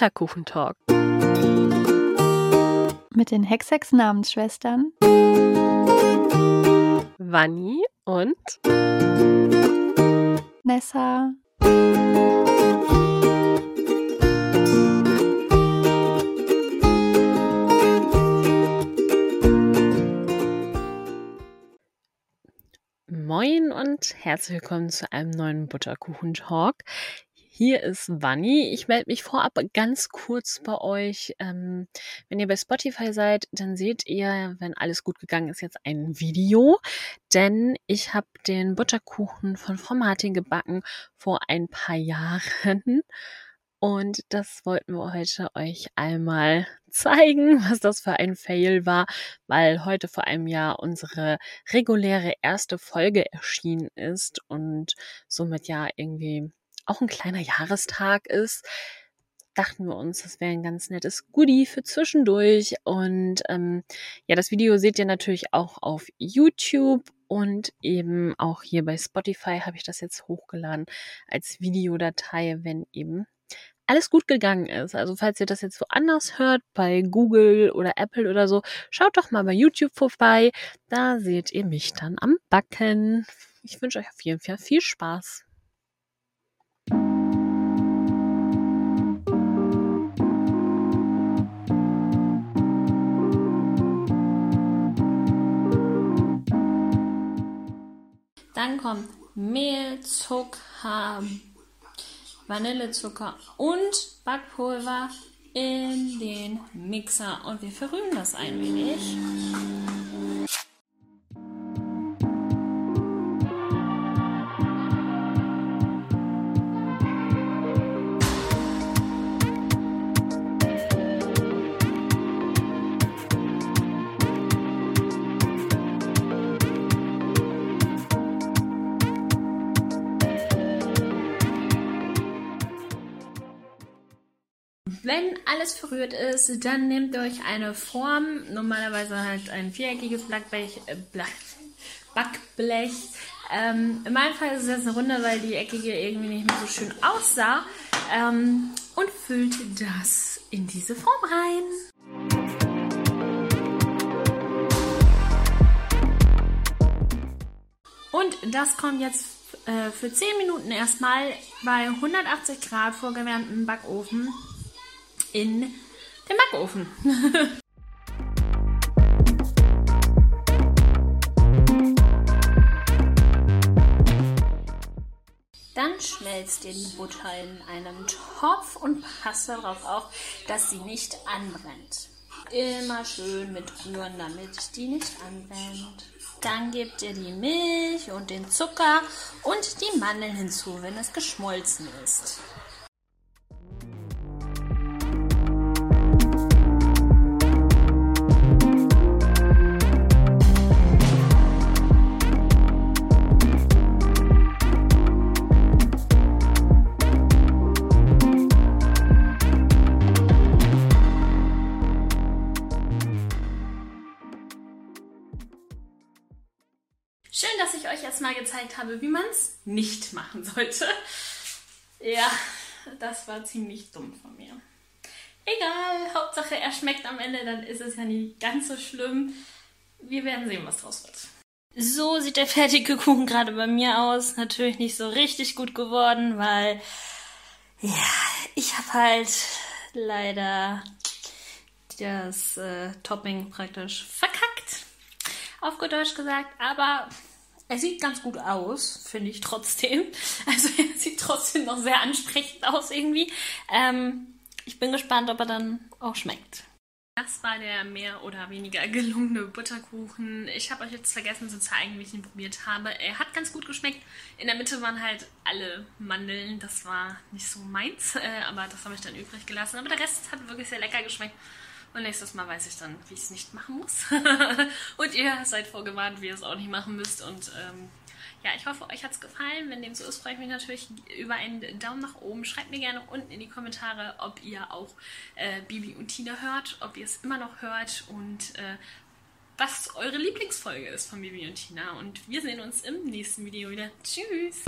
Butterkuchentalk. Mit den Hexex-Namensschwestern Vanni und Nessa. Moin und herzlich willkommen zu einem neuen Butterkuchen-Talk. Hier ist Vanni. Ich melde mich vorab ganz kurz bei euch. Ähm, wenn ihr bei Spotify seid, dann seht ihr, wenn alles gut gegangen ist, jetzt ein Video. Denn ich habe den Butterkuchen von Frau Martin gebacken vor ein paar Jahren. Und das wollten wir heute euch einmal zeigen, was das für ein Fail war, weil heute vor einem Jahr unsere reguläre erste Folge erschienen ist und somit ja irgendwie auch ein kleiner Jahrestag ist, dachten wir uns, das wäre ein ganz nettes Goodie für zwischendurch. Und ähm, ja, das Video seht ihr natürlich auch auf YouTube und eben auch hier bei Spotify habe ich das jetzt hochgeladen als Videodatei, wenn eben alles gut gegangen ist. Also falls ihr das jetzt woanders hört, bei Google oder Apple oder so, schaut doch mal bei YouTube vorbei. Da seht ihr mich dann am Backen. Ich wünsche euch auf jeden Fall viel Spaß. Dann kommt Mehl, Zucker, Vanillezucker und Backpulver in den Mixer und wir verrühren das ein wenig. Wenn alles verrührt ist, dann nehmt euch eine Form, normalerweise halt ein viereckiges Backblech, äh, Backblech. Ähm, in meinem Fall ist es jetzt eine Runde, weil die eckige irgendwie nicht mehr so schön aussah. Ähm, und füllt das in diese Form rein. Und das kommt jetzt äh, für 10 Minuten erstmal bei 180 Grad vorgewärmten Backofen in den Backofen. Dann schmelzt ihr die Butter in einem Topf und passt darauf auf, dass sie nicht anbrennt. Immer schön mit rühren, damit die nicht anbrennt. Dann gebt ihr die Milch und den Zucker und die Mandeln hinzu, wenn es geschmolzen ist. Schön, dass ich euch jetzt mal gezeigt habe, wie man es nicht machen sollte. Ja, das war ziemlich dumm von mir. Egal, Hauptsache er schmeckt am Ende, dann ist es ja nicht ganz so schlimm. Wir werden sehen, was draus wird. So sieht der fertige Kuchen gerade bei mir aus. Natürlich nicht so richtig gut geworden, weil ja, ich habe halt leider das äh, Topping praktisch verkackt. Auf gut Deutsch gesagt, aber er sieht ganz gut aus, finde ich trotzdem. Also er sieht trotzdem noch sehr ansprechend aus irgendwie. Ähm, ich bin gespannt, ob er dann auch schmeckt. Das war der mehr oder weniger gelungene Butterkuchen. Ich habe euch jetzt vergessen zu zeigen, wie ich ihn probiert habe. Er hat ganz gut geschmeckt. In der Mitte waren halt alle Mandeln. Das war nicht so meins, äh, aber das habe ich dann übrig gelassen. Aber der Rest hat wirklich sehr lecker geschmeckt. Und nächstes Mal weiß ich dann, wie ich es nicht machen muss. und ihr seid vorgewarnt, wie ihr es auch nicht machen müsst. Und ähm, ja, ich hoffe, euch hat es gefallen. Wenn dem so ist, freue ich mich natürlich über einen Daumen nach oben. Schreibt mir gerne unten in die Kommentare, ob ihr auch äh, Bibi und Tina hört, ob ihr es immer noch hört und äh, was eure Lieblingsfolge ist von Bibi und Tina. Und wir sehen uns im nächsten Video wieder. Tschüss!